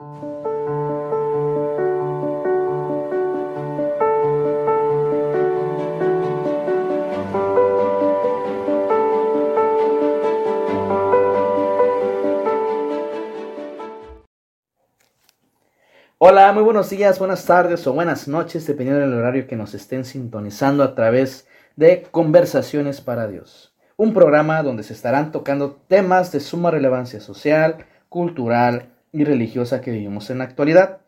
Hola, muy buenos días, buenas tardes o buenas noches, dependiendo del horario que nos estén sintonizando a través de Conversaciones para Dios, un programa donde se estarán tocando temas de suma relevancia social, cultural y religiosa que vivimos en la actualidad.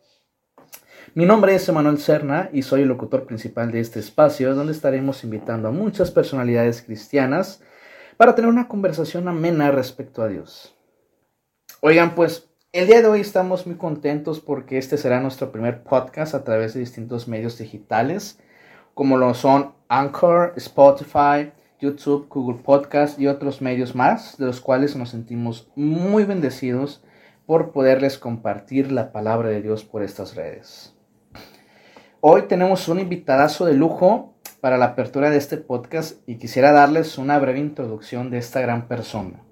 Mi nombre es Emanuel Serna y soy el locutor principal de este espacio donde estaremos invitando a muchas personalidades cristianas para tener una conversación amena respecto a Dios. Oigan, pues el día de hoy estamos muy contentos porque este será nuestro primer podcast a través de distintos medios digitales, como lo son Anchor, Spotify, YouTube, Google Podcast y otros medios más, de los cuales nos sentimos muy bendecidos por poderles compartir la palabra de Dios por estas redes. Hoy tenemos un invitadazo de lujo para la apertura de este podcast y quisiera darles una breve introducción de esta gran persona.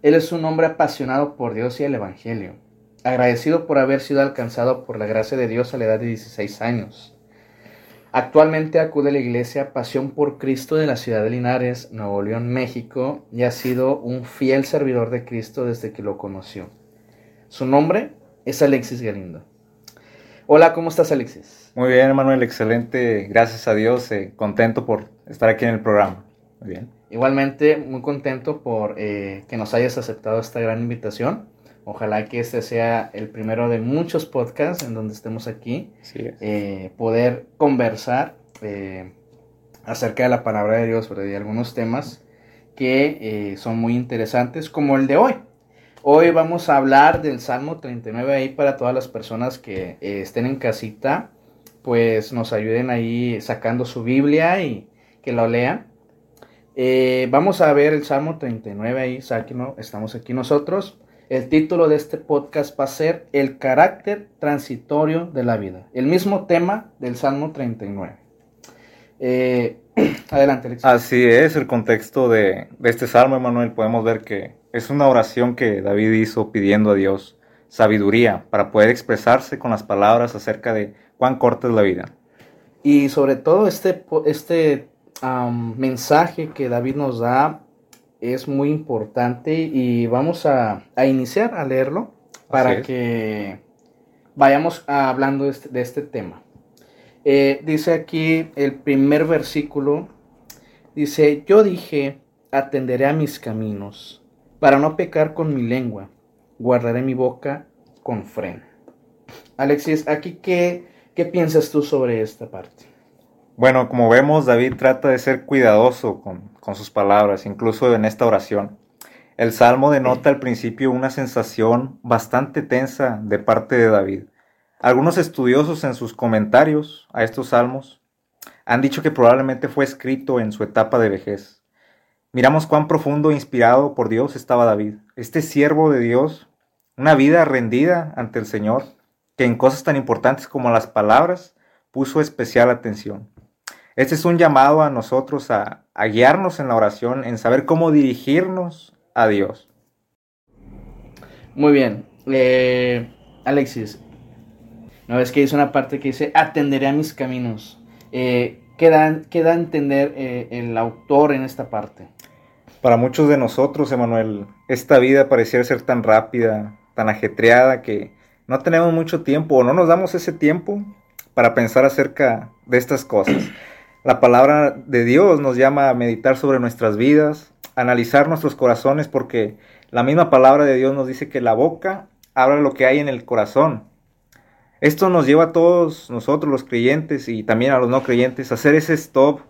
Él es un hombre apasionado por Dios y el Evangelio, agradecido por haber sido alcanzado por la gracia de Dios a la edad de 16 años. Actualmente acude a la iglesia Pasión por Cristo de la ciudad de Linares, Nuevo León, México, y ha sido un fiel servidor de Cristo desde que lo conoció. Su nombre es Alexis Galindo. Hola, ¿cómo estás Alexis? Muy bien, Manuel, excelente. Gracias a Dios, eh, contento por estar aquí en el programa. Muy bien. Igualmente, muy contento por eh, que nos hayas aceptado esta gran invitación. Ojalá que este sea el primero de muchos podcasts en donde estemos aquí. Eh, poder conversar acerca de la palabra de Dios, de algunos temas que son muy interesantes, como el de hoy. Hoy vamos a hablar del Salmo 39 ahí para todas las personas que estén en casita, pues nos ayuden ahí sacando su Biblia y que lo lean. Eh, vamos a ver el Salmo 39 ahí, sáquenlo, estamos aquí nosotros. El título de este podcast va a ser El carácter transitorio de la vida. El mismo tema del Salmo 39. Eh, adelante, Alex. Así es, el contexto de, de este Salmo, Emanuel, podemos ver que es una oración que David hizo pidiendo a Dios sabiduría para poder expresarse con las palabras acerca de cuán corta es la vida. Y sobre todo este, este mensaje que David nos da es muy importante y vamos a, iniciar a leerlo para que vayamos hablando de este, este tema. Eh, dice aquí el primer versículo, dice, yo dije, atenderé a mis caminos, para no pecar con mi lengua, guardaré mi boca con freno. Alexis, aquí qué, qué piensas tú sobre esta parte? Bueno, como vemos, David trata de ser cuidadoso con, sus palabras, incluso en esta oración. El salmo denota al principio una sensación bastante tensa de parte de David. Algunos estudiosos en sus comentarios a estos salmos han dicho que probablemente fue escrito en su etapa de vejez. Miramos cuán profundo e inspirado por Dios estaba David, este siervo de Dios, una vida rendida ante el Señor, que en cosas tan importantes como las palabras puso especial atención. Este es un llamado a nosotros a, guiarnos en la oración, en saber cómo dirigirnos a Dios. Muy bien. Eh, Alexis, ¿no ves que dice una parte que dice, atenderé a mis caminos? Eh, ¿qué, da, a entender eh, el autor en esta parte? Para muchos de nosotros, Emanuel, esta vida pareciera ser tan rápida, tan ajetreada, que no tenemos mucho tiempo o no nos damos ese tiempo para pensar acerca de estas cosas. La palabra de Dios nos llama a meditar sobre nuestras vidas, analizar nuestros corazones, porque la misma palabra de Dios nos dice que la boca habla lo que hay en el corazón. Esto nos lleva a todos nosotros los creyentes y también a los no creyentes a hacer ese stop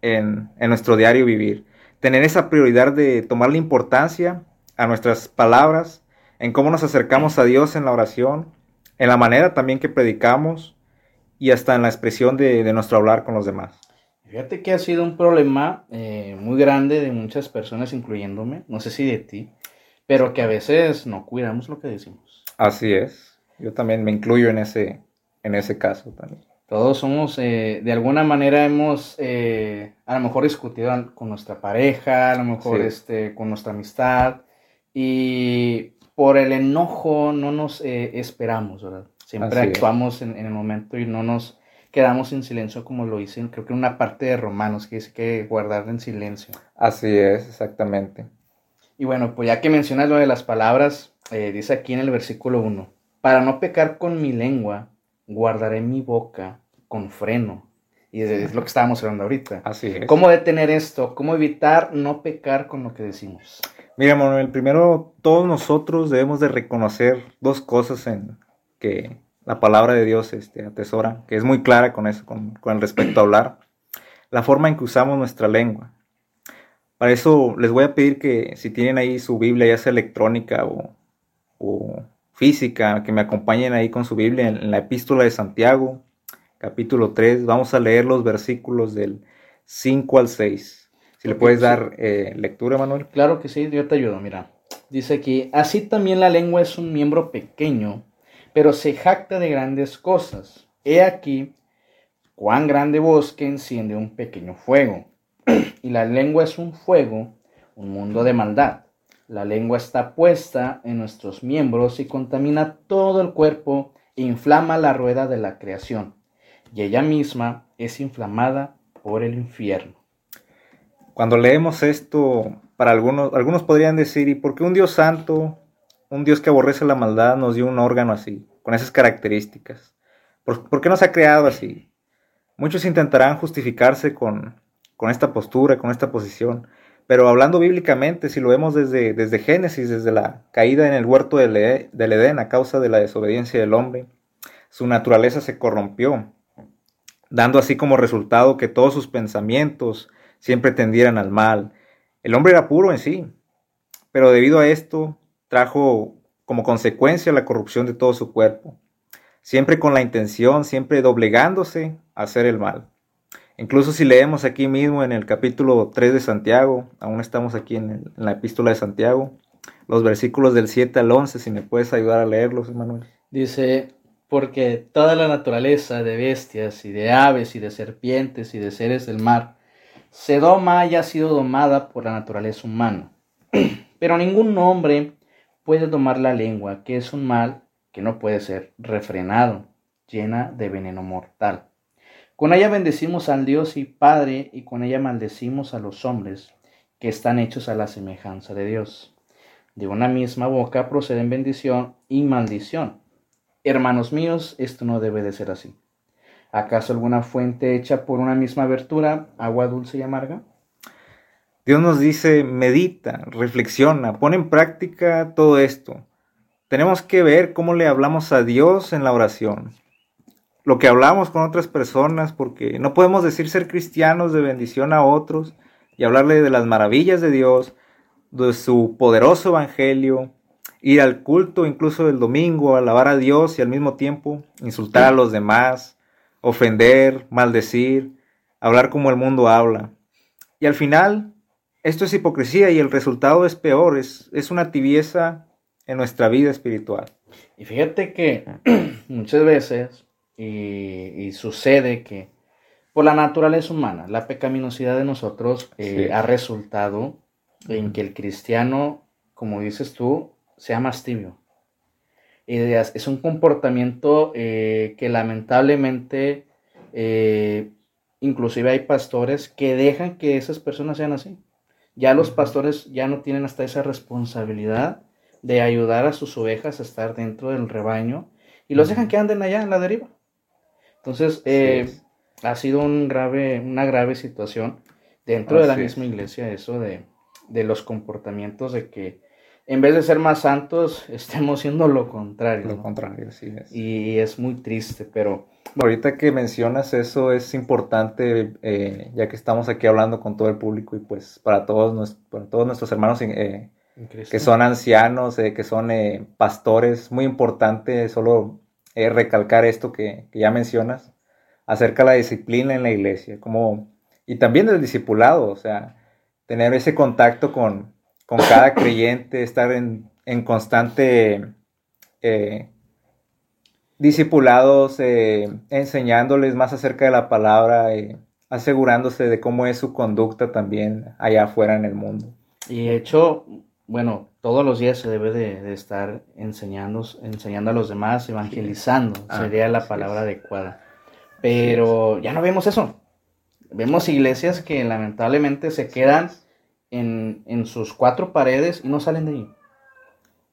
en nuestro diario vivir. Tener esa prioridad de tomar la importancia a nuestras palabras, en cómo nos acercamos a Dios en la oración, en la manera también que predicamos, y hasta en la expresión de, nuestro hablar con los demás. Fíjate que ha sido un problema eh, muy grande de muchas personas, incluyéndome, no sé si de ti, pero que a veces no cuidamos lo que decimos. Así es, yo también me incluyo en ese, en ese caso también. Todos somos, eh, de alguna manera hemos eh, a lo mejor discutido con nuestra pareja, a lo mejor este, con nuestra amistad, y por el enojo no nos eh, esperamos, ¿verdad? Siempre actuamos en, el momento y no nos quedamos en silencio como lo dicen, creo que una parte de Romanos que dice que guardar en silencio. Así es, exactamente. Y bueno, pues ya que mencionas lo de las palabras, eh, dice aquí en el versículo 1, para no pecar con mi lengua, guardaré mi boca con freno. Y es lo que estábamos hablando ahorita. Así es. ¿Cómo detener esto? ¿Cómo evitar no pecar con lo que decimos? Mira, Manuel, primero todos nosotros debemos de reconocer dos cosas en que la palabra de Dios este, atesora, que es muy clara con eso, con, con respecto a hablar. La forma en que usamos nuestra lengua. Para eso les voy a pedir que si tienen ahí su Biblia, ya sea electrónica o, o física, que me acompañen ahí con su Biblia en, la epístola de Santiago, capítulo 3. Vamos a leer los versículos del 5 al 6. Si le puedes dar eh, lectura, Manuel. Claro que sí, yo te ayudo, mira. Dice aquí, así también la lengua es un miembro pequeño, pero se jacta de grandes cosas. He aquí cuán grande bosque enciende un pequeño fuego y la lengua es un fuego, un mundo de maldad. La lengua está puesta en nuestros miembros y contamina todo el cuerpo e inflama la rueda de la creación. Y ella misma es inflamada por el infierno. Cuando leemos esto, para algunos, algunos podrían decir, ¿y por qué un Dios santo, un Dios que aborrece la maldad, nos dio un órgano así, con esas características? ¿Por, por qué nos ha creado así? Muchos intentarán justificarse con, con esta postura, con esta posición. Pero hablando bíblicamente, si lo vemos desde, desde Génesis, desde la caída en el huerto del, del Edén a causa de la desobediencia del hombre, su naturaleza se corrompió, dando así como resultado que todos sus pensamientos siempre tendieran al mal. El hombre era puro en sí, pero debido a esto trajo como consecuencia la corrupción de todo su cuerpo, siempre con la intención, siempre doblegándose a hacer el mal. Incluso si leemos aquí mismo en el capítulo 3 de Santiago, aún estamos aquí en, la epístola de Santiago, los versículos del 7 al 11, si me puedes ayudar a leerlos, Manuel. Dice, porque toda la naturaleza de bestias y de aves y de serpientes y de seres del mar se doma y ha sido domada por la naturaleza humana. Pero ningún hombre puede domar la lengua, que es un mal que no puede ser refrenado, llena de veneno mortal. Con ella bendecimos al Dios y Padre, y con ella maldecimos a los hombres que están hechos a la semejanza de Dios. De una misma boca proceden bendición y maldición. Hermanos míos, esto no debe de ser así. ¿Acaso alguna fuente hecha por una misma abertura, agua dulce y amarga? Dios nos dice, medita, reflexiona, pone en práctica todo esto. Tenemos que ver cómo le hablamos a Dios en la oración lo que hablamos con otras personas, porque no podemos decir ser cristianos de bendición a otros y hablarle de las maravillas de Dios, de su poderoso evangelio, ir al culto incluso el domingo, alabar a Dios y al mismo tiempo insultar a los demás, ofender, maldecir, hablar como el mundo habla. Y al final, esto es hipocresía y el resultado es peor, es, es una tibieza en nuestra vida espiritual. Y fíjate que muchas veces y, sucede que por la naturaleza humana, la pecaminosidad de nosotros eh, ha resultado en que el cristiano, como dices tú, sea más tibio. Y es un comportamiento eh, que lamentablemente, eh, inclusive hay pastores que dejan que esas personas sean así. Ya los pastores ya no tienen hasta esa responsabilidad de ayudar a sus ovejas a estar dentro del rebaño y los dejan que anden allá en la deriva. Entonces, eh, ha sido un grave, una grave situación dentro de la misma iglesia eso de, los comportamientos de que en vez de ser más santos, estemos siendo lo contrario. Lo contrario, sí es. Y es muy triste, pero... Ahorita que mencionas eso es importante, eh, ya que estamos aquí hablando con todo el público y pues para todos, para todos nuestros hermanos eh, que son ancianos, que son pastores, muy importante solo recalcar esto que, ya mencionas, acerca de la disciplina en la iglesia, como, y también del discipulado, o sea, tener ese contacto con, cada creyente, estar en, constante eh, discipulados, eh, enseñándoles más acerca de la palabra, eh, asegurándose de cómo es su conducta también allá afuera en el mundo. Y de hecho, bueno, todos los días se debe de, estar enseñando, enseñando a los demás, evangelizando, ah, sería la palabra adecuada. Pero ya no vemos eso. Vemos iglesias que lamentablemente se quedan en, en sus cuatro paredes y no salen de ahí.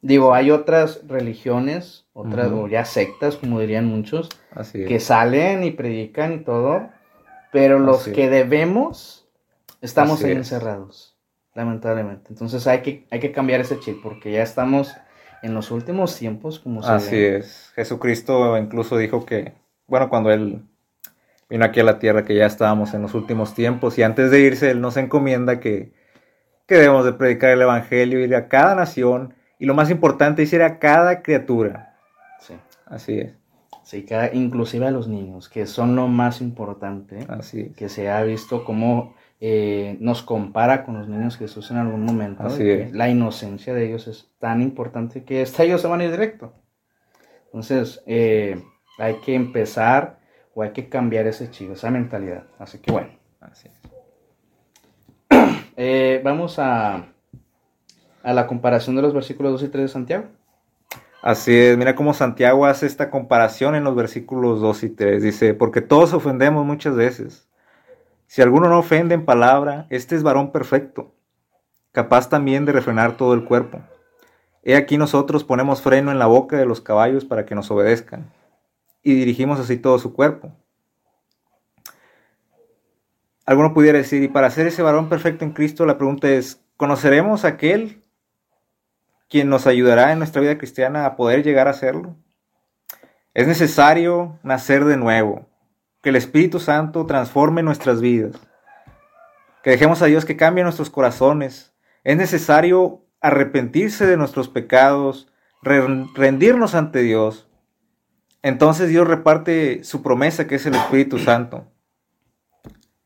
Digo, hay otras religiones, otras, o ya sectas, como dirían muchos, que salen y predican y todo, pero los que debemos estamos ahí encerrados, lamentablemente. Entonces hay que, hay que cambiar ese chip, porque ya estamos en los últimos tiempos, como se Así es. Jesucristo incluso dijo que, bueno, cuando él vino aquí a la tierra, que ya estábamos en los últimos tiempos, y antes de irse, él nos encomienda que, que debemos de predicar el Evangelio, ir a cada nación, y lo más importante es ir a cada criatura. Sí. Así es. Sí, cada, inclusive a los niños, que son lo más importante. Así Que se ha visto cómo eh, nos compara con los niños Jesús en algún momento. Así es. La inocencia de ellos es tan importante que hasta ellos se van a ir directo. Entonces, eh, hay que empezar o hay que cambiar ese chico, esa mentalidad. Así que bueno. Así es. Eh, vamos a a la comparación de los versículos 2 y 3 de Santiago. Así es, mira cómo Santiago hace esta comparación en los versículos 2 y 3. Dice, porque todos ofendemos muchas veces. Si alguno no ofende en palabra, este es varón perfecto, capaz también de refrenar todo el cuerpo. He aquí nosotros ponemos freno en la boca de los caballos para que nos obedezcan, y dirigimos así todo su cuerpo. Alguno pudiera decir, y para ser ese varón perfecto en Cristo, la pregunta es, ¿conoceremos a aquel quien nos ayudará en nuestra vida cristiana a poder llegar a hacerlo. Es necesario nacer de nuevo, que el Espíritu Santo transforme nuestras vidas, que dejemos a Dios que cambie nuestros corazones. Es necesario arrepentirse de nuestros pecados, rendirnos ante Dios. Entonces Dios reparte su promesa que es el Espíritu Santo.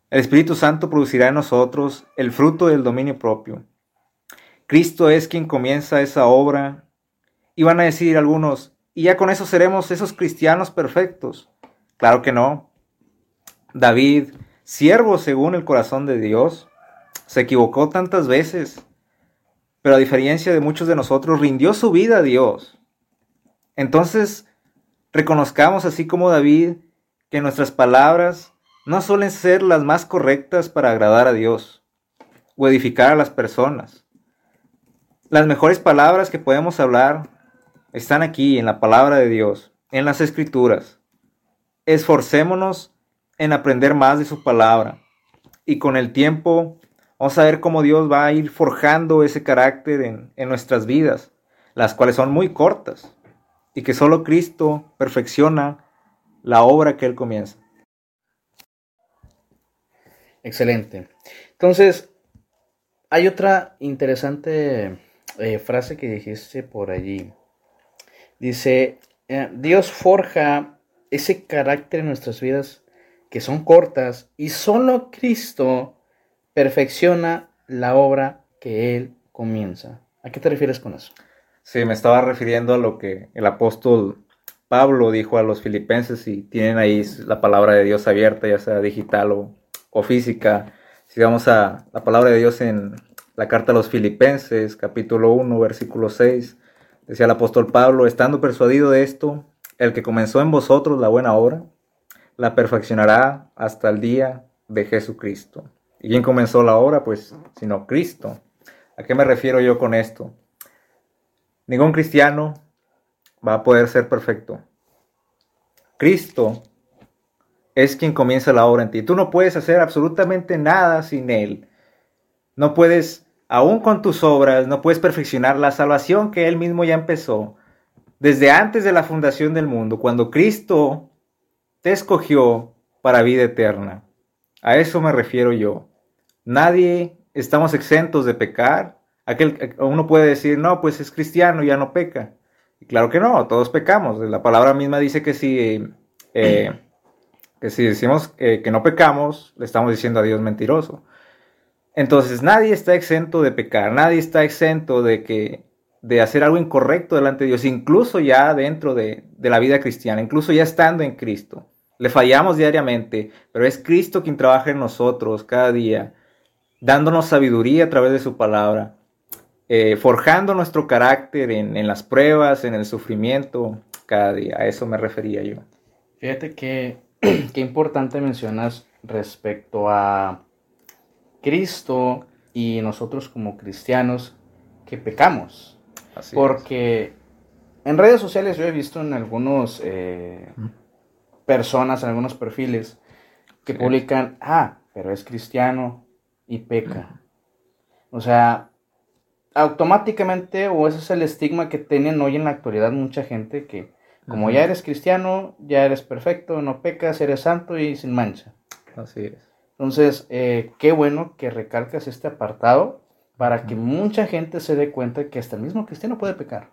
El Espíritu Santo producirá en nosotros el fruto del dominio propio. Cristo es quien comienza esa obra. Y van a decir algunos, ¿y ya con eso seremos esos cristianos perfectos? Claro que no. David, siervo según el corazón de Dios, se equivocó tantas veces, pero a diferencia de muchos de nosotros, rindió su vida a Dios. Entonces, reconozcamos así como David que nuestras palabras no suelen ser las más correctas para agradar a Dios o edificar a las personas. Las mejores palabras que podemos hablar están aquí en la palabra de Dios, en las escrituras. Esforcémonos en aprender más de su palabra y con el tiempo vamos a ver cómo Dios va a ir forjando ese carácter en, en nuestras vidas, las cuales son muy cortas y que solo Cristo perfecciona la obra que Él comienza. Excelente. Entonces, hay otra interesante eh, frase que dijiste por allí. Dice, eh, Dios forja ese carácter en nuestras vidas que son cortas y solo Cristo perfecciona la obra que Él comienza. ¿A qué te refieres con eso? Sí, me estaba refiriendo a lo que el apóstol Pablo dijo a los filipenses y tienen ahí la palabra de Dios abierta, ya sea digital o, o física. Si vamos a la palabra de Dios en la carta a los Filipenses, capítulo 1, versículo 6, decía el apóstol Pablo, estando persuadido de esto, el que comenzó en vosotros la buena obra, la perfeccionará hasta el día de Jesucristo. ¿Y quién comenzó la obra? Pues, sino Cristo. ¿A qué me refiero yo con esto? Ningún cristiano va a poder ser perfecto. Cristo es quien comienza la obra en ti. Tú no puedes hacer absolutamente nada sin Él. No puedes aún con tus obras no puedes perfeccionar la salvación que Él mismo ya empezó desde antes de la fundación del mundo, cuando Cristo te escogió para vida eterna. A eso me refiero yo. Nadie estamos exentos de pecar. Aquel, uno puede decir, no, pues es cristiano, ya no peca. Y claro que no, todos pecamos. La palabra misma dice que si, eh, que si decimos eh, que no pecamos, le estamos diciendo a Dios mentiroso. Entonces nadie está exento de pecar, nadie está exento de que de hacer algo incorrecto delante de Dios, incluso ya dentro de, de la vida cristiana, incluso ya estando en Cristo. Le fallamos diariamente, pero es Cristo quien trabaja en nosotros cada día, dándonos sabiduría a través de su palabra, eh, forjando nuestro carácter en, las pruebas, en el sufrimiento, cada día. A eso me refería yo. Fíjate que importante mencionas respecto a Cristo y nosotros como cristianos que pecamos. Porque en redes sociales yo he visto en algunos eh, personas, en algunos perfiles, que publican, ah, pero es cristiano y peca. O sea, automáticamente, o ese es el estigma que tienen hoy en la actualidad mucha gente, que como ya eres cristiano, ya eres perfecto, no pecas, eres santo y sin mancha. Así es. Entonces, eh, qué bueno que recalcas este apartado para que mucha gente se dé cuenta que hasta el mismo cristiano puede pecar.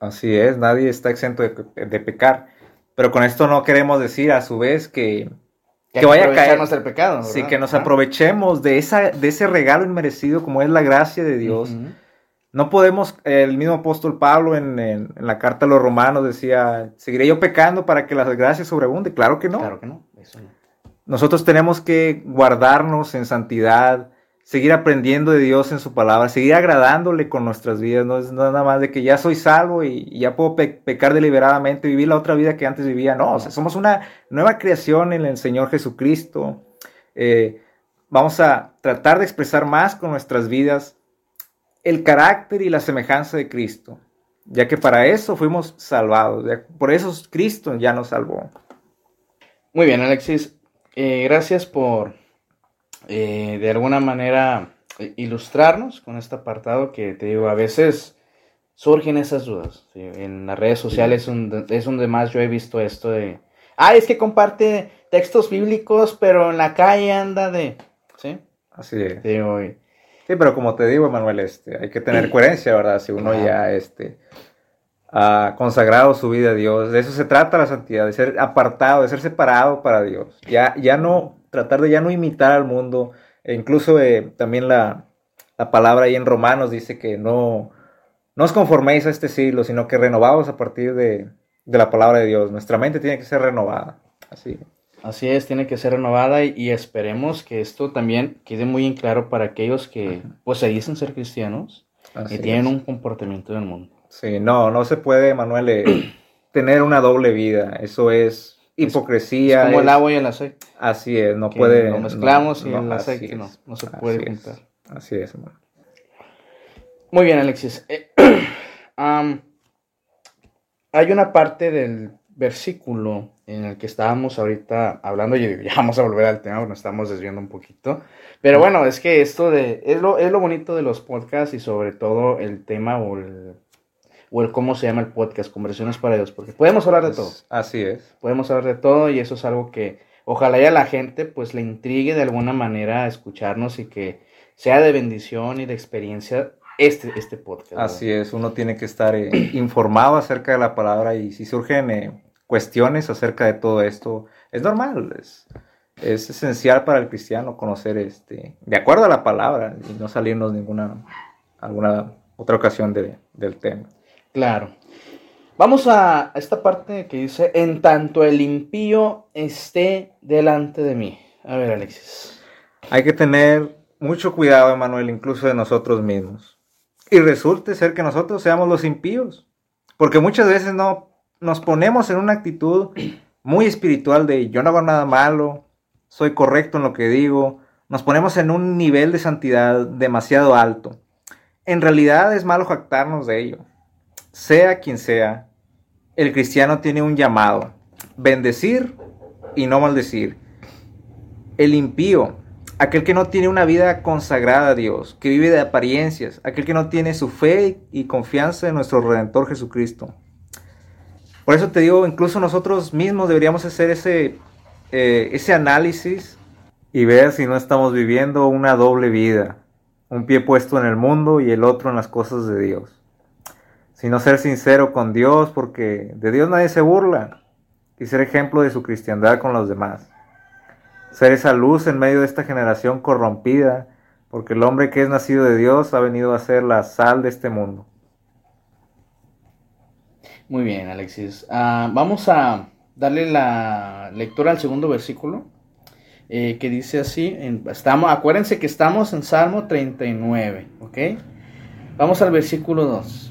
Así es, nadie está exento de, pecar. Pero con esto no queremos decir a su vez que, que, vaya a caer el pecado. Sí, que nos aprovechemos de, esa, de ese regalo inmerecido como es la gracia de Dios. No podemos, el mismo apóstol Pablo en, la carta a los romanos decía, ¿seguiré yo pecando para que la gracia sobreabunde? Claro que no. Claro que no, eso no. Nosotros tenemos que guardarnos en santidad, seguir aprendiendo de Dios en su palabra, seguir agradándole con nuestras vidas. No es nada más de que ya soy salvo y, ya puedo pecar deliberadamente, vivir la otra vida que antes vivía. No, somos una nueva creación en el Señor Jesucristo. Eh, vamos a tratar de expresar más con nuestras vidas el carácter y la semejanza de Cristo, ya que para eso fuimos salvados. Por eso Cristo ya nos salvó. Muy bien, Alexis. Eh, gracias por eh, de alguna manera ilustrarnos con este apartado que te digo, a veces surgen esas dudas. En las redes sociales es donde más yo he visto esto de, ah, es que comparte textos bíblicos, pero en la calle anda de... ¿Sí? Así es. Sí, pero como te digo, Manuel, este, hay que tener coherencia, ¿verdad? Si uno ya este, ha consagrado su vida a Dios, de eso se trata la santidad, de ser apartado, de ser separado para Dios. Ya, ya no tratar de ya no imitar al mundo. E incluso eh, también la, palabra ahí en Romanos dice que no, no os conforméis a este siglo, sino que renovaos a partir de, la palabra de Dios. Nuestra mente tiene que ser renovada. Así. Así es, tiene que ser renovada y, esperemos que esto también quede muy en claro para aquellos que pues se dicen ser cristianos y tienen un comportamiento en el mundo. Sí, no, no se puede, Manuel, eh, tener una doble vida. Eso es hipocresía. Es como el agua y el aceite. Así es, no puede. Lo mezclamos y el aceite no, no se puede juntar. así es, hermano. Muy bien, Alexis. Eh, hay una parte del versículo en el que estábamos ahorita hablando, y ya vamos a volver al tema, nos estamos desviando un poquito. Pero bueno, es que esto de. Es lo, es lo bonito de los podcasts y sobre todo el tema o el o el cómo se llama el podcast, Conversiones para Dios, porque podemos hablar de todo. Así es. Podemos hablar de todo y eso es algo que ojalá ya la gente pues le intrigue de alguna manera a escucharnos y que sea de bendición y de experiencia este, este podcast. Así es, uno tiene que estar eh, informado acerca de la palabra y si surgen eh, cuestiones acerca de todo esto, es normal, es, es esencial para el cristiano conocer este, de acuerdo a la palabra y no salirnos ninguna, alguna otra ocasión del tema. Claro. Vamos a esta parte que dice, en tanto el impío esté delante de mí. A ver, Alexis. Hay que tener mucho cuidado, Emanuel, incluso de nosotros mismos. Y resulte ser que nosotros seamos los impíos. Porque muchas veces no nos ponemos en una actitud muy espiritual de yo no hago nada malo, soy correcto en lo que digo. Nos ponemos en un nivel de santidad demasiado alto. En realidad es malo jactarnos de ello sea quien sea, el cristiano tiene un llamado, bendecir y no maldecir. El impío, aquel que no tiene una vida consagrada a Dios, que vive de apariencias, aquel que no tiene su fe y confianza en nuestro Redentor Jesucristo. Por eso te digo, incluso nosotros mismos deberíamos hacer ese, eh, ese análisis y ver si no estamos viviendo una doble vida, un pie puesto en el mundo y el otro en las cosas de Dios sino ser sincero con Dios, porque de Dios nadie se burla, y ser ejemplo de su cristiandad con los demás. Ser esa luz en medio de esta generación corrompida, porque el hombre que es nacido de Dios ha venido a ser la sal de este mundo. Muy bien, Alexis. Ah, vamos a darle la lectura al segundo versículo, eh, que dice así, estamos, acuérdense que estamos en Salmo 39, ¿ok? Vamos al versículo 2.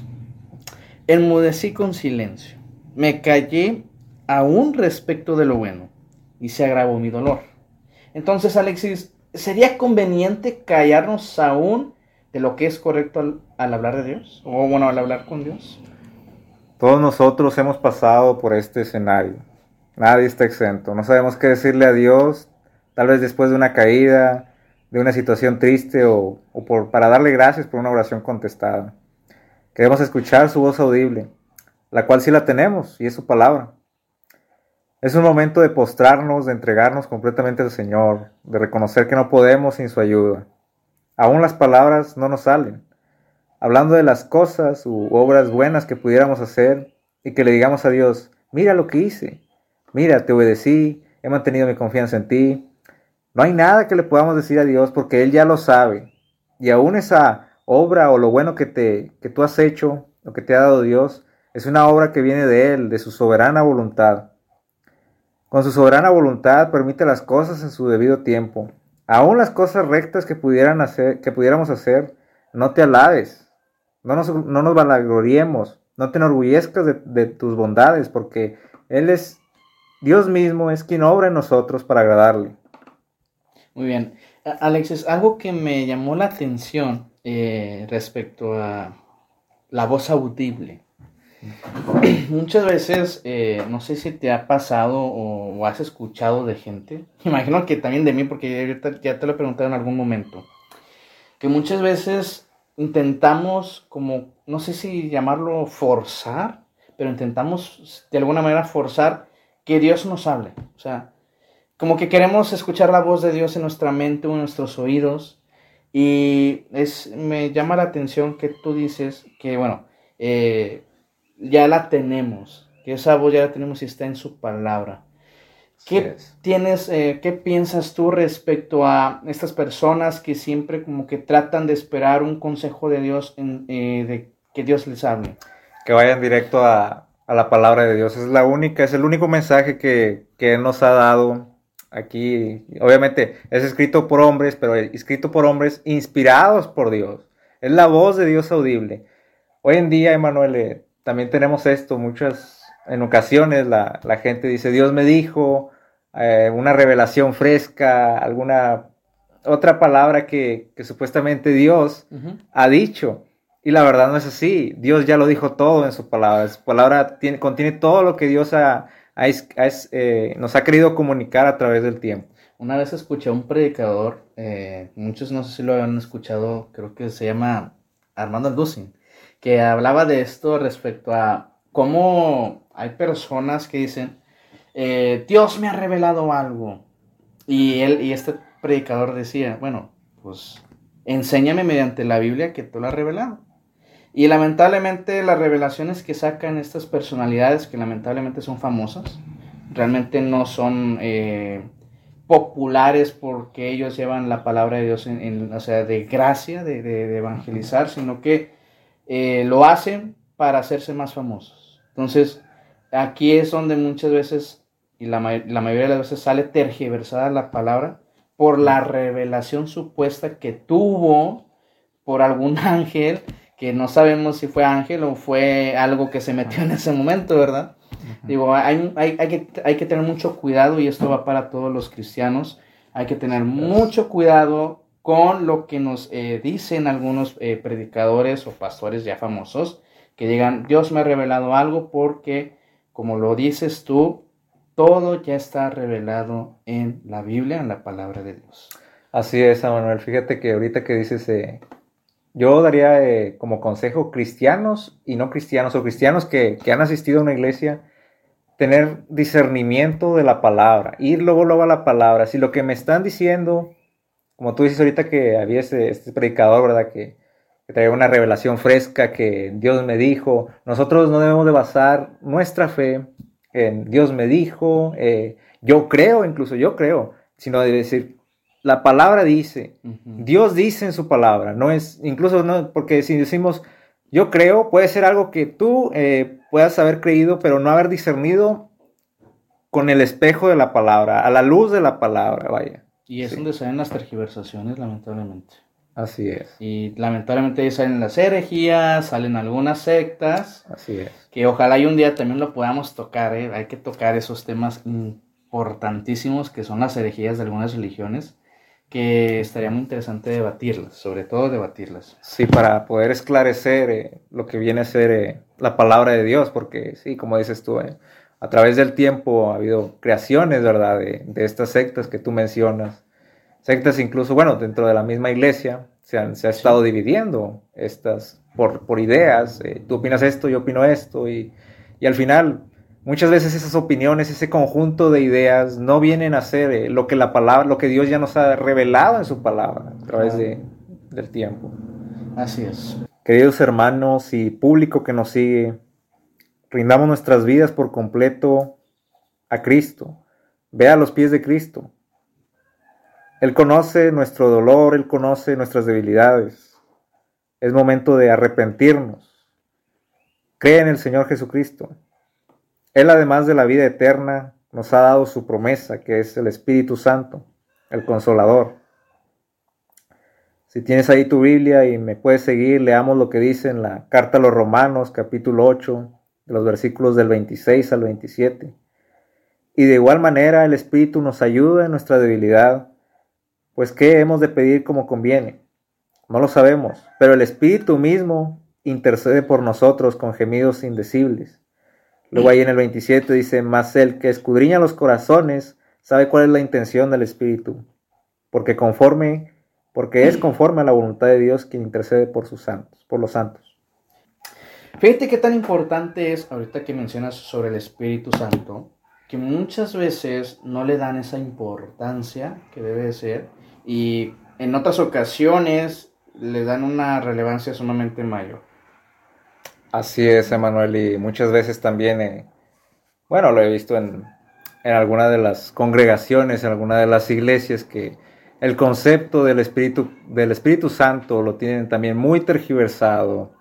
Enmudecí con silencio. Me callé aún respecto de lo bueno y se agravó mi dolor. Entonces, Alexis, ¿sería conveniente callarnos aún de lo que es correcto al, hablar de Dios? O bueno, al hablar con Dios. Todos nosotros hemos pasado por este escenario. Nadie está exento. No sabemos qué decirle a Dios, tal vez después de una caída, de una situación triste o, o por, para darle gracias por una oración contestada. Queremos escuchar su voz audible, la cual sí la tenemos y es su palabra. Es un momento de postrarnos, de entregarnos completamente al Señor, de reconocer que no podemos sin su ayuda. Aún las palabras no nos salen. Hablando de las cosas u obras buenas que pudiéramos hacer y que le digamos a Dios, mira lo que hice, mira, te obedecí, he mantenido mi confianza en ti, no hay nada que le podamos decir a Dios porque Él ya lo sabe. Y aún esa obra o lo bueno que, te, que tú has hecho, lo que te ha dado Dios, es una obra que viene de Él, de su soberana voluntad. Con su soberana voluntad permite las cosas en su debido tiempo. Aún las cosas rectas que, pudieran hacer, que pudiéramos hacer, no te alabes, no nos, no nos no te enorgullezcas de, de tus bondades, porque Él es, Dios mismo es quien obra en nosotros para agradarle. Muy bien. Alexis, algo que me llamó la atención eh, respecto a la voz audible. Muchas veces, eh, no sé si te ha pasado o, has escuchado de gente, imagino que también de mí, porque ya, ya te lo he preguntado en algún momento, que muchas veces intentamos como, no sé si llamarlo forzar, pero intentamos de alguna manera forzar que Dios nos hable. O sea, como que queremos escuchar la voz de Dios en nuestra mente o en nuestros oídos. Y es, me llama la atención que tú dices que, bueno, eh, ya la tenemos, que esa voz ya la tenemos y está en su palabra. ¿Qué sí tienes, eh, qué piensas tú respecto a estas personas que siempre como que tratan de esperar un consejo de Dios, en, eh, de que Dios les hable? Que vayan directo a, a, la palabra de Dios. Es la única, es el único mensaje que, que Él nos ha dado Aquí, obviamente, es escrito por hombres, pero escrito por hombres inspirados por Dios. Es la voz de Dios audible. Hoy en día, Emanuel, eh, también tenemos esto. Muchas, en ocasiones, la, la gente dice, Dios me dijo, eh, una revelación fresca, alguna otra palabra que, que supuestamente Dios uh -huh. ha dicho. Y la verdad no es así. Dios ya lo dijo todo en su palabra. Su palabra tiene, contiene todo lo que Dios ha, eh, nos ha querido comunicar a través del tiempo. Una vez escuché a un predicador, eh, muchos no sé si lo han escuchado, creo que se llama Armando Alducin, que hablaba de esto respecto a cómo hay personas que dicen, eh, Dios me ha revelado algo. Y él y este predicador decía, bueno, pues enséñame mediante la Biblia que tú lo has revelado. Y lamentablemente las revelaciones que sacan estas personalidades, que lamentablemente son famosas, realmente no son eh, populares porque ellos llevan la palabra de Dios, en, o sea, de gracia, de, de, de evangelizar, sino que eh, lo hacen para hacerse más famosos. Entonces, aquí es donde muchas veces, y la, la mayoría de las veces sale tergiversada la palabra por la revelación supuesta que tuvo por algún ángel que no sabemos si fue ángel o fue algo que se metió en ese momento, ¿verdad? Uh -huh. Digo, hay, hay, hay, que, hay que tener mucho cuidado y esto va para todos los cristianos. Hay que tener mucho cuidado con lo que nos eh, dicen algunos eh, predicadores o pastores ya famosos, que digan, Dios me ha revelado algo porque, como lo dices tú, todo ya está revelado en la Biblia, en la palabra de Dios. Así es, Manuel. Fíjate que ahorita que dices... Eh yo daría eh, como consejo cristianos y no cristianos, o cristianos que, que, han asistido a una iglesia, tener discernimiento de la palabra, ir luego, luego a la palabra. Si lo que me están diciendo, como tú dices ahorita que había este, este predicador, ¿verdad? Que, que traía una revelación fresca, que Dios me dijo, nosotros no debemos de basar nuestra fe en Dios me dijo, eh, yo creo, incluso yo creo, sino de decir, la palabra dice, uh -huh. Dios dice en su palabra, no es, incluso no, porque si decimos yo creo, puede ser algo que tú eh, puedas haber creído, pero no haber discernido con el espejo de la palabra, a la luz de la palabra, vaya. Y es sí. donde se ven las tergiversaciones, lamentablemente. Así es. Y lamentablemente ahí salen las herejías, salen algunas sectas. Así es. Que ojalá y un día también lo podamos tocar, ¿eh? Hay que tocar esos temas importantísimos que son las herejías de algunas religiones que estaría muy interesante debatirlas, sobre todo debatirlas. Sí, para poder esclarecer eh, lo que viene a ser eh, la palabra de Dios, porque sí, como dices tú, eh, a través del tiempo ha habido creaciones, ¿verdad?, de, de, estas sectas que tú mencionas. Sectas incluso, bueno, dentro de la misma iglesia se, han, se ha estado dividiendo estas por, por ideas, tú opinas esto, yo opino esto, y, y al final Muchas veces esas opiniones, ese conjunto de ideas no vienen a ser eh, lo que la palabra, lo que Dios ya nos ha revelado en su palabra a través de, del tiempo. Así es. Queridos hermanos y público que nos sigue, rindamos nuestras vidas por completo a Cristo. Ve a los pies de Cristo. Él conoce nuestro dolor, Él conoce nuestras debilidades. Es momento de arrepentirnos. Cree en el Señor Jesucristo. Él, además de la vida eterna, nos ha dado su promesa, que es el Espíritu Santo, el Consolador. Si tienes ahí tu Biblia y me puedes seguir, leamos lo que dice en la carta a los Romanos, capítulo 8, de los versículos del 26 al 27. Y de igual manera el Espíritu nos ayuda en nuestra debilidad, pues ¿qué hemos de pedir como conviene? No lo sabemos, pero el Espíritu mismo intercede por nosotros con gemidos indecibles. Luego ahí en el 27 dice, más el que escudriña los corazones sabe cuál es la intención del Espíritu, porque conforme, porque es conforme a la voluntad de Dios quien intercede por sus santos, por los santos. Fíjate qué tan importante es, ahorita que mencionas sobre el Espíritu Santo, que muchas veces no le dan esa importancia que debe ser y en otras ocasiones le dan una relevancia sumamente mayor. Así es, Emanuel, y muchas veces también, eh, bueno, lo he visto en, en alguna de las congregaciones, en alguna de las iglesias, que el concepto del Espíritu, del Espíritu Santo lo tienen también muy tergiversado.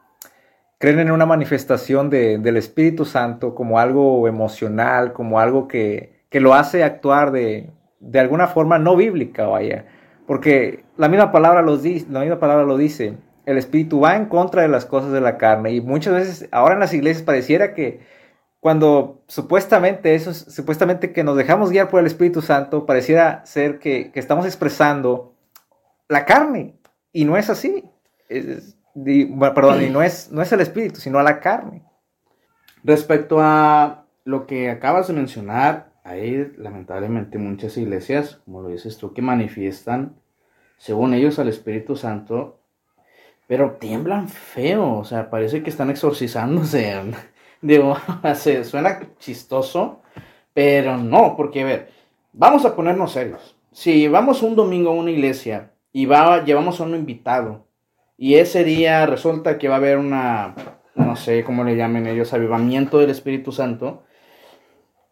Creen en una manifestación de, del Espíritu Santo como algo emocional, como algo que, que lo hace actuar de, de, alguna forma no bíblica, vaya. Porque la misma palabra, los, la misma palabra lo dice el espíritu va en contra de las cosas de la carne. Y muchas veces, ahora en las iglesias pareciera que cuando supuestamente eso, supuestamente que nos dejamos guiar por el Espíritu Santo, pareciera ser que, estamos expresando la carne. Y no es así. perdón, y no es, no es el Espíritu, sino la carne. Respecto a lo que acabas de mencionar, hay lamentablemente muchas iglesias, como lo dices tú, que manifiestan, según ellos, al Espíritu Santo pero tiemblan feo, o sea, parece que están exorcizándose. Digo, se suena chistoso, pero no, porque a ver, vamos a ponernos serios. Si vamos un domingo a una iglesia y va, llevamos a un invitado y ese día resulta que va a haber una, no sé cómo le llamen ellos, avivamiento del Espíritu Santo,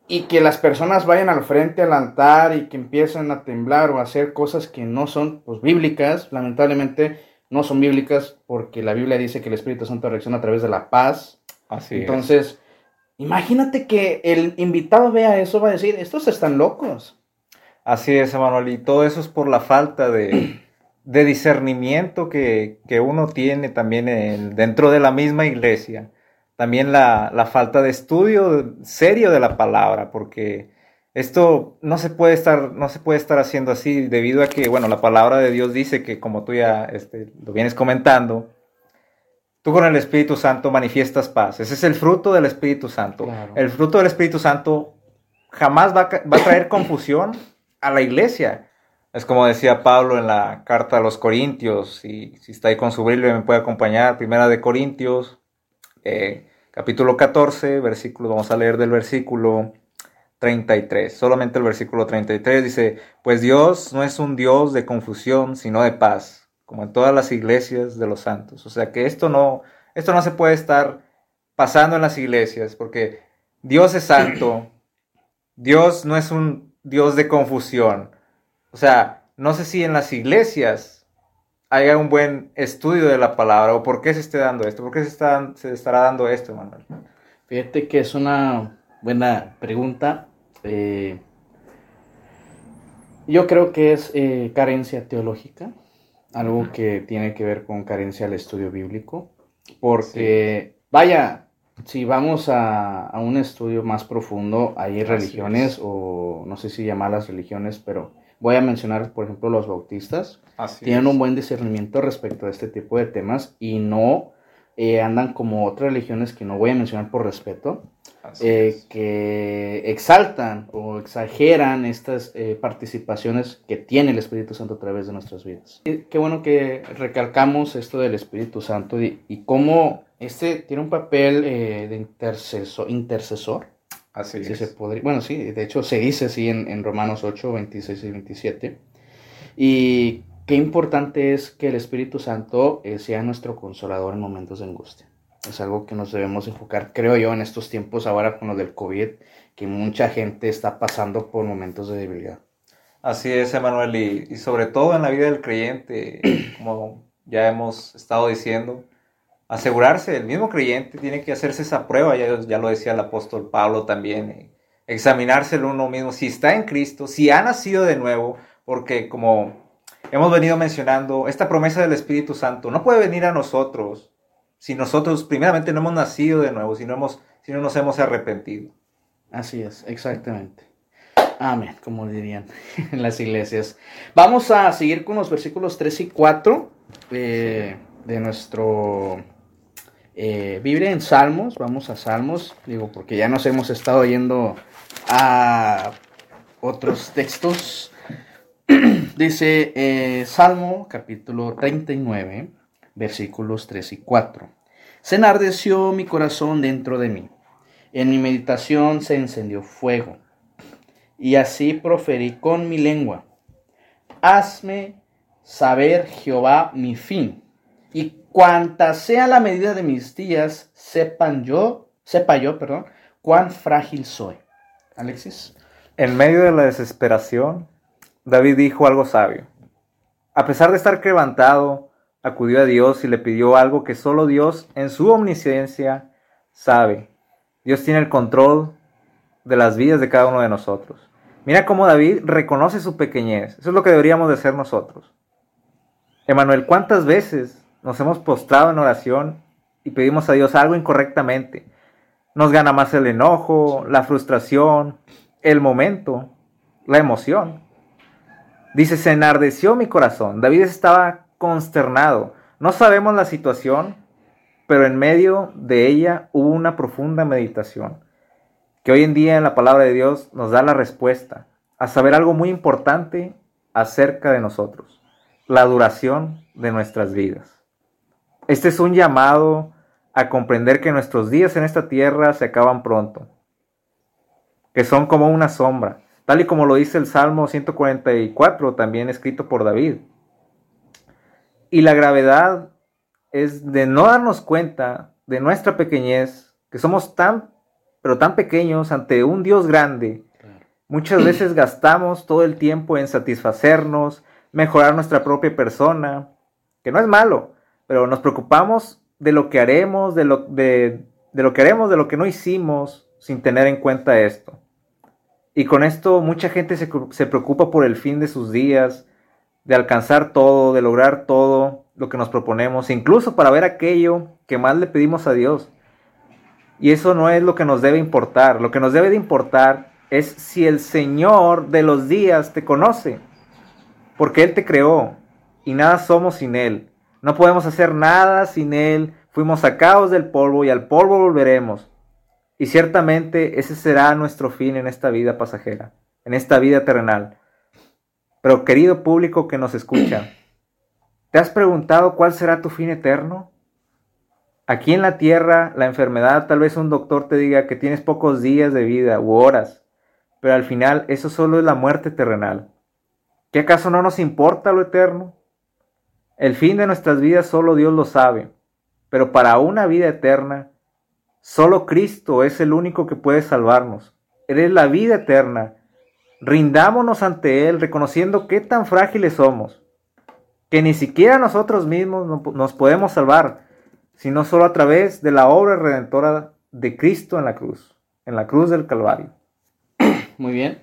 y que las personas vayan al frente al altar y que empiecen a temblar o a hacer cosas que no son pues bíblicas, lamentablemente no son bíblicas porque la Biblia dice que el Espíritu Santo reacciona a través de la paz. Así Entonces, imagínate que el invitado vea eso, va a decir, estos están locos. Así es, Emanuel, y todo eso es por la falta de, de discernimiento que, que, uno tiene también en, dentro de la misma iglesia. También la, la falta de estudio serio de la palabra, porque esto no se puede estar, no se puede estar haciendo así debido a que, bueno, la palabra de Dios dice que, como tú ya este, lo vienes comentando, tú con el Espíritu Santo manifiestas paz. Ese es el fruto del Espíritu Santo. El fruto del Espíritu Santo jamás va a, va a traer confusión a la iglesia. Es como decía Pablo en la carta a los Corintios, y si está ahí con su Biblia me puede acompañar, primera de Corintios, eh, capítulo 14, versículo, vamos a leer del versículo 33, solamente el versículo 33 dice, pues Dios no es un Dios de confusión, sino de paz, como en todas las iglesias de los santos. O sea que esto no, esto no se puede estar pasando en las iglesias, porque Dios es santo, Dios no es un Dios de confusión. O sea, no sé si en las iglesias haya un buen estudio de la palabra o por qué se esté dando esto, por qué se, está, se estará dando esto, Manuel. Fíjate que es una buena pregunta. Eh, yo creo que es eh, carencia teológica, algo que tiene que ver con carencia al estudio bíblico, porque, vaya, si vamos a, un estudio más profundo, hay religiones, o no sé si llamarlas religiones, pero voy a mencionar, por ejemplo, los bautistas, tienen un buen discernimiento respecto a este tipo de temas y no eh, andan como otras religiones que no voy a mencionar por respeto, eh, que exaltan o exageran estas eh, participaciones que tiene el Espíritu Santo a través de nuestras vidas. qué bueno que recalcamos esto del Espíritu Santo y, cómo este tiene un papel de intercesor. intercesor. Así Se podría, bueno, sí, de hecho se dice así en, en Romanos 8, 26 y 27. Y qué importante es que el Espíritu Santo eh, sea nuestro consolador en momentos de angustia. Es algo que nos debemos enfocar, creo yo, en estos tiempos ahora con lo del COVID, que mucha gente está pasando por momentos de debilidad. Así es, Emanuel, y, sobre todo en la vida del creyente, como ya hemos estado diciendo, asegurarse, el mismo creyente tiene que hacerse esa prueba, ya, ya lo decía el apóstol Pablo también, eh, examinarse uno mismo, si está en Cristo, si ha nacido de nuevo, porque como hemos venido mencionando, esta promesa del Espíritu Santo no puede venir a nosotros si nosotros primeramente no hemos nacido de nuevo, si no, hemos, si no nos hemos arrepentido. Así es, exactamente. Amén, como dirían en las iglesias. Vamos a seguir con los versículos 3 y 4 eh, de nuestro eh, Biblia en Salmos. Vamos a Salmos, digo, porque ya nos hemos estado yendo a otros textos Dice eh, Salmo capítulo 39, versículos 3 y 4. Se enardeció mi corazón dentro de mí. En mi meditación se encendió fuego. Y así proferí con mi lengua. Hazme saber, Jehová, mi fin. Y cuanta sea la medida de mis días, sepan yo, sepa yo, perdón, cuán frágil soy. Alexis. En medio de la desesperación, David dijo algo sabio. A pesar de estar quebrantado, acudió a Dios y le pidió algo que solo Dios, en su omnisciencia, sabe. Dios tiene el control de las vidas de cada uno de nosotros. Mira cómo David reconoce su pequeñez. Eso es lo que deberíamos de hacer nosotros. Emanuel, ¿cuántas veces nos hemos postrado en oración y pedimos a Dios algo incorrectamente? Nos gana más el enojo, la frustración, el momento, la emoción. Dice, se enardeció mi corazón. David estaba consternado. No sabemos la situación, pero en medio de ella hubo una profunda meditación, que hoy en día en la palabra de Dios nos da la respuesta a saber algo muy importante acerca de nosotros, la duración de nuestras vidas. Este es un llamado a comprender que nuestros días en esta tierra se acaban pronto, que son como una sombra, tal y como lo dice el Salmo 144, también escrito por David. Y la gravedad es de no darnos cuenta de nuestra pequeñez, que somos tan, pero tan pequeños ante un Dios grande. Muchas veces gastamos todo el tiempo en satisfacernos, mejorar nuestra propia persona, que no es malo, pero nos preocupamos de lo que haremos, de lo, de, de lo que haremos, de lo que no hicimos, sin tener en cuenta esto. Y con esto mucha gente se, se, preocupa por el fin de sus días, de alcanzar todo, de lograr todo lo que nos proponemos, incluso para ver aquello que más le pedimos a Dios. Y eso no es lo que nos debe importar. Lo que nos debe de importar es si el Señor de los días te conoce, porque Él te creó y nada somos sin Él. No podemos hacer nada sin Él. Fuimos sacados del polvo y al polvo volveremos. Y ciertamente ese será nuestro fin en esta vida pasajera, en esta vida terrenal. Pero querido público que nos escucha, ¿te has preguntado cuál será tu fin eterno? Aquí en la tierra, la enfermedad, tal vez un doctor te diga que tienes pocos días de vida u horas, pero al final eso solo es la muerte terrenal. ¿Qué acaso no nos importa lo eterno? El fin de nuestras vidas solo Dios lo sabe, pero para una vida eterna, Solo Cristo es el único que puede salvarnos. Él es la vida eterna. Rindámonos ante Él reconociendo qué tan frágiles somos, que ni siquiera nosotros mismos nos podemos salvar, sino solo a través de la obra redentora de Cristo en la cruz, en la cruz del Calvario. Muy bien.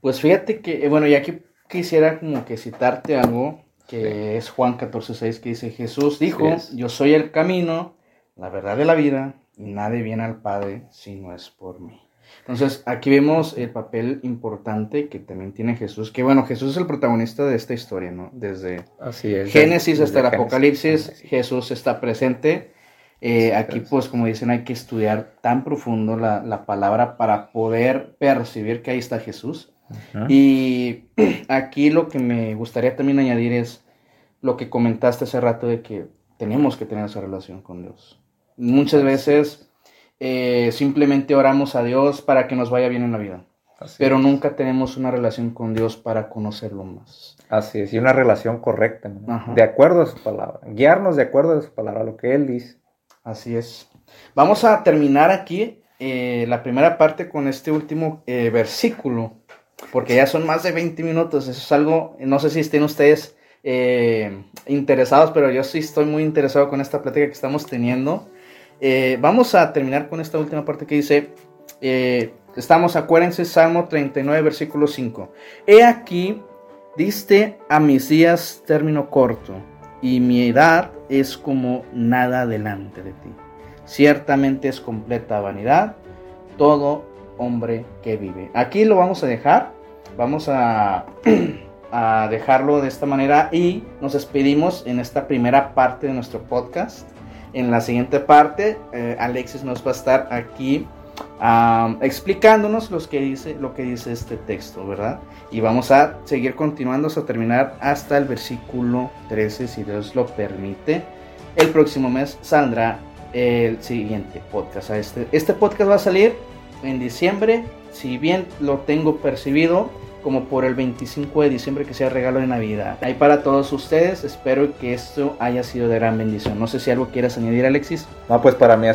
Pues fíjate que, eh, bueno, ya que quisiera como que citarte algo que es Juan 14:6, que dice, Jesús dijo, yo soy el camino, la verdad de la vida, y nadie viene al Padre si no es por mí. Entonces, aquí vemos el papel importante que también tiene Jesús, que bueno, Jesús es el protagonista de esta historia, ¿no? Desde Génesis hasta el Apocalipsis, Jesús está presente. Eh, aquí, pues, como dicen, hay que estudiar tan profundo la, la palabra para poder percibir que ahí está Jesús. Y aquí lo que me gustaría también añadir es lo que comentaste hace rato de que tenemos que tener esa relación con Dios. Muchas veces eh, simplemente oramos a Dios para que nos vaya bien en la vida. pero nunca tenemos una relación con Dios para conocerlo más. Así es, y una relación correcta, de acuerdo a su palabra, guiarnos de acuerdo a su palabra, a lo que Él dice. Así es. Vamos a terminar aquí eh, la primera parte con este último eh, versículo, porque ya son más de 20 minutos, eso es algo, no sé si estén ustedes interesados, pero yo sí estoy muy interesado con esta plática que estamos teniendo. Eh, vamos a terminar con esta última parte que dice, eh, estamos, acuérdense, Salmo 39, versículo 5. He aquí, diste a mis días término corto, y mi edad es como nada delante de ti. Ciertamente es completa vanidad todo hombre que vive. Aquí lo vamos a dejar, vamos a, a dejarlo de esta manera y nos despedimos en esta primera parte de nuestro podcast. En la siguiente parte, eh, Alexis nos va a estar aquí explicándonos los que dice, lo que dice este texto, ¿verdad? Y vamos a seguir continuando hasta terminar hasta el versículo 13, si Dios lo permite. El próximo mes saldrá el siguiente podcast. Este, este podcast va a salir en diciembre, si bien lo tengo percibido como por el 25 de diciembre que sea regalo de Navidad. Ahí para todos ustedes, espero que esto haya sido de gran bendición. No sé si algo quieras añadir, Alexis. No, pues para mí